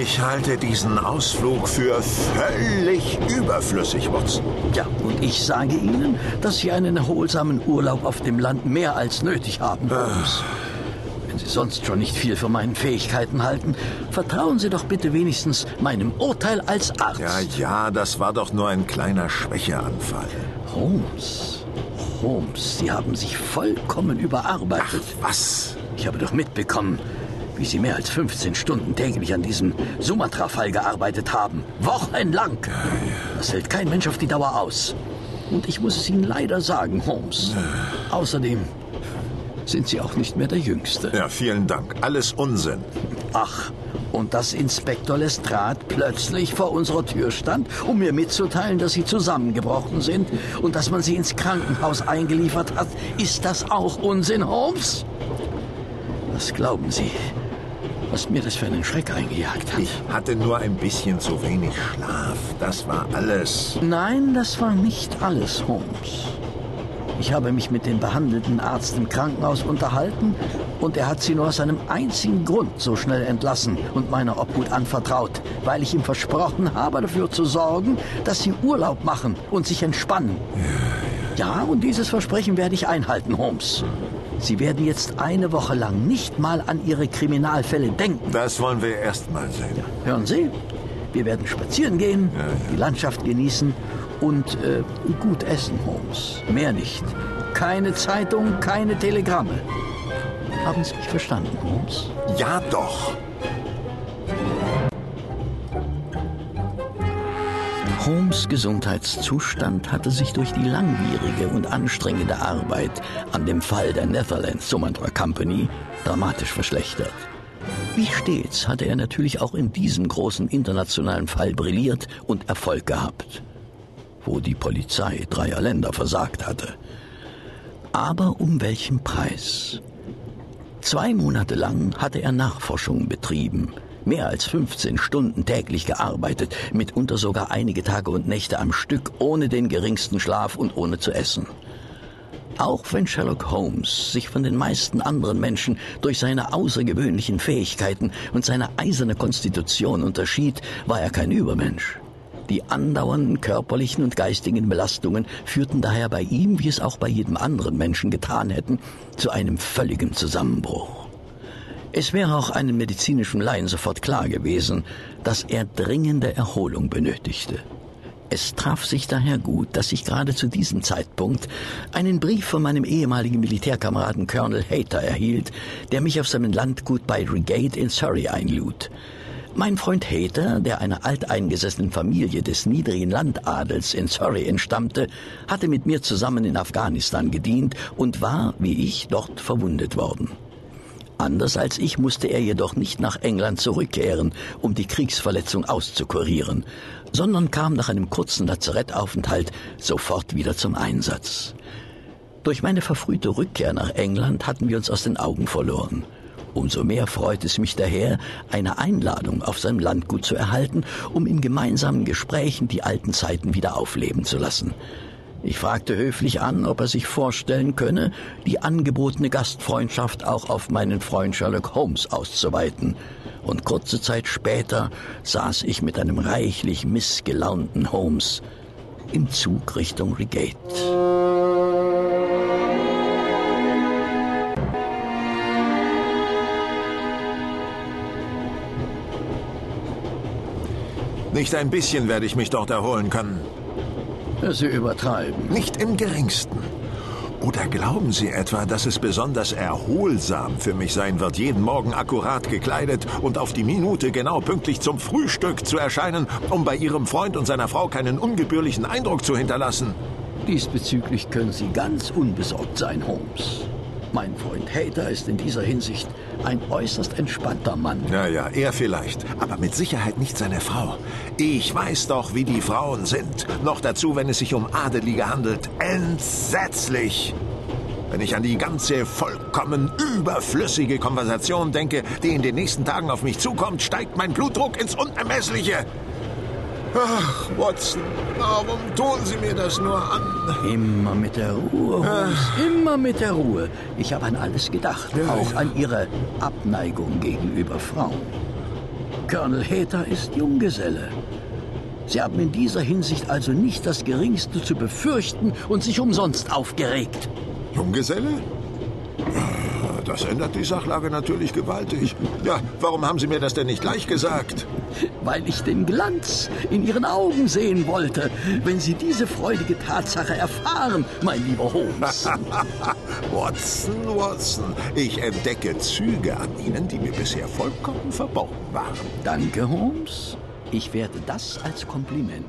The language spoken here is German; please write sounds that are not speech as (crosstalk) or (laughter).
Ich halte diesen Ausflug für völlig überflüssig, Watson. Ja, und ich sage Ihnen, dass Sie einen erholsamen Urlaub auf dem Land mehr als nötig haben, Holmes. Wenn Sie sonst schon nicht viel von meinen Fähigkeiten halten, vertrauen Sie doch bitte wenigstens meinem Urteil als Arzt. Ja, ja, das war doch nur ein kleiner Schwächeanfall. Holmes, Holmes, Sie haben sich vollkommen überarbeitet. Ach, was? Ich habe doch mitbekommen, wie Sie mehr als 15 Stunden täglich an diesem Sumatra-Fall gearbeitet haben. Wochenlang. Das hält kein Mensch auf die Dauer aus. Und ich muss es Ihnen leider sagen, Holmes. Außerdem sind Sie auch nicht mehr der Jüngste. Ja, vielen Dank. Alles Unsinn. Ach, und dass Inspektor Lestrade plötzlich vor unserer Tür stand, um mir mitzuteilen, dass Sie zusammengebrochen sind und dass man Sie ins Krankenhaus eingeliefert hat, ist das auch Unsinn, Holmes? Was glauben Sie, was mir das für einen Schreck eingejagt hat? Ich hatte nur ein bisschen zu wenig Schlaf. Das war alles. Nein, das war nicht alles, Holmes. Ich habe mich mit dem behandelten Arzt im Krankenhaus unterhalten und er hat sie nur aus einem einzigen Grund so schnell entlassen und meiner Obhut anvertraut, weil ich ihm versprochen habe, dafür zu sorgen, dass sie Urlaub machen und sich entspannen. Ja, und dieses Versprechen werde ich einhalten, Holmes. Sie werden jetzt eine Woche lang nicht mal an Ihre Kriminalfälle denken. Das wollen wir erst mal sehen. Hören Sie, wir werden spazieren gehen, Ja, ja. die Landschaft genießen und äh, gut essen, Holmes. Mehr nicht. Keine Zeitung, keine Telegramme. Haben Sie mich verstanden, Holmes? Ja, doch. Holmes' Gesundheitszustand hatte sich durch die langwierige und anstrengende Arbeit an dem Fall der Netherland Sumatra Company dramatisch verschlechtert. Wie stets hatte er natürlich auch in diesem großen internationalen Fall brilliert und Erfolg gehabt, wo die Polizei dreier Länder versagt hatte. Aber um welchen Preis? Zwei Monate lang hatte er Nachforschungen betrieben, mehr als 15 Stunden täglich gearbeitet, mitunter sogar einige Tage und Nächte am Stück, ohne den geringsten Schlaf und ohne zu essen. Auch wenn Sherlock Holmes sich von den meisten anderen Menschen durch seine außergewöhnlichen Fähigkeiten und seine eiserne Konstitution unterschied, war er kein Übermensch. Die andauernden körperlichen und geistigen Belastungen führten daher bei ihm, wie es auch bei jedem anderen Menschen getan hätten, zu einem völligen Zusammenbruch. Es wäre auch einem medizinischen Laien sofort klar gewesen, dass er dringende Erholung benötigte. Es traf sich daher gut, dass ich gerade zu diesem Zeitpunkt einen Brief von meinem ehemaligen Militärkameraden Colonel Hayter erhielt, der mich auf seinem Landgut bei Reigate in Surrey einlud. Mein Freund Hayter, der einer alteingesessenen Familie des niedrigen Landadels in Surrey entstammte, hatte mit mir zusammen in Afghanistan gedient und war, wie ich, dort verwundet worden. Anders als ich musste er jedoch nicht nach England zurückkehren, um die Kriegsverletzung auszukurieren, sondern kam nach einem kurzen Lazarettaufenthalt sofort wieder zum Einsatz. Durch meine verfrühte Rückkehr nach England hatten wir uns aus den Augen verloren. Umso mehr freut es mich daher, eine Einladung auf seinem Landgut zu erhalten, um in gemeinsamen Gesprächen die alten Zeiten wieder aufleben zu lassen. Ich fragte höflich an, ob er sich vorstellen könne, die angebotene Gastfreundschaft auch auf meinen Freund Sherlock Holmes auszuweiten. Und kurze Zeit später saß ich mit einem reichlich missgelaunten Holmes im Zug Richtung Reigate. Nicht ein bisschen werde ich mich dort erholen können. Sie übertreiben. Nicht im geringsten. Oder glauben Sie etwa, dass es besonders erholsam für mich sein wird, jeden Morgen akkurat gekleidet und auf die Minute genau pünktlich zum Frühstück zu erscheinen, um bei Ihrem Freund und seiner Frau keinen ungebührlichen Eindruck zu hinterlassen? Diesbezüglich können Sie ganz unbesorgt sein, Holmes. Mein Freund Hater ist in dieser Hinsicht ein äußerst entspannter Mann. Ja, ja, er vielleicht, aber mit Sicherheit nicht seine Frau. Ich weiß doch, wie die Frauen sind. Noch dazu, wenn es sich um Adelige handelt. Entsetzlich! Wenn ich an die ganze vollkommen überflüssige Konversation denke, die in den nächsten Tagen auf mich zukommt, steigt mein Blutdruck ins Unermessliche. Ach, Watson, warum tun Sie mir das nur an? Immer mit der Ruhe, Holmes, immer mit der Ruhe. Ich habe an alles gedacht, Ja, auch ja. an Ihre Abneigung gegenüber Frauen. Colonel Hater ist Junggeselle. Sie haben in dieser Hinsicht also nicht das Geringste zu befürchten und sich umsonst aufgeregt. Junggeselle? Das ändert die Sachlage natürlich gewaltig. Ja, warum haben Sie mir das denn nicht gleich gesagt? Weil ich den Glanz in Ihren Augen sehen wollte, wenn Sie diese freudige Tatsache erfahren, mein lieber Holmes. (laughs) Watson, Watson, ich entdecke Züge an Ihnen, die mir bisher vollkommen verborgen waren. Danke, Holmes. Ich werde das als Kompliment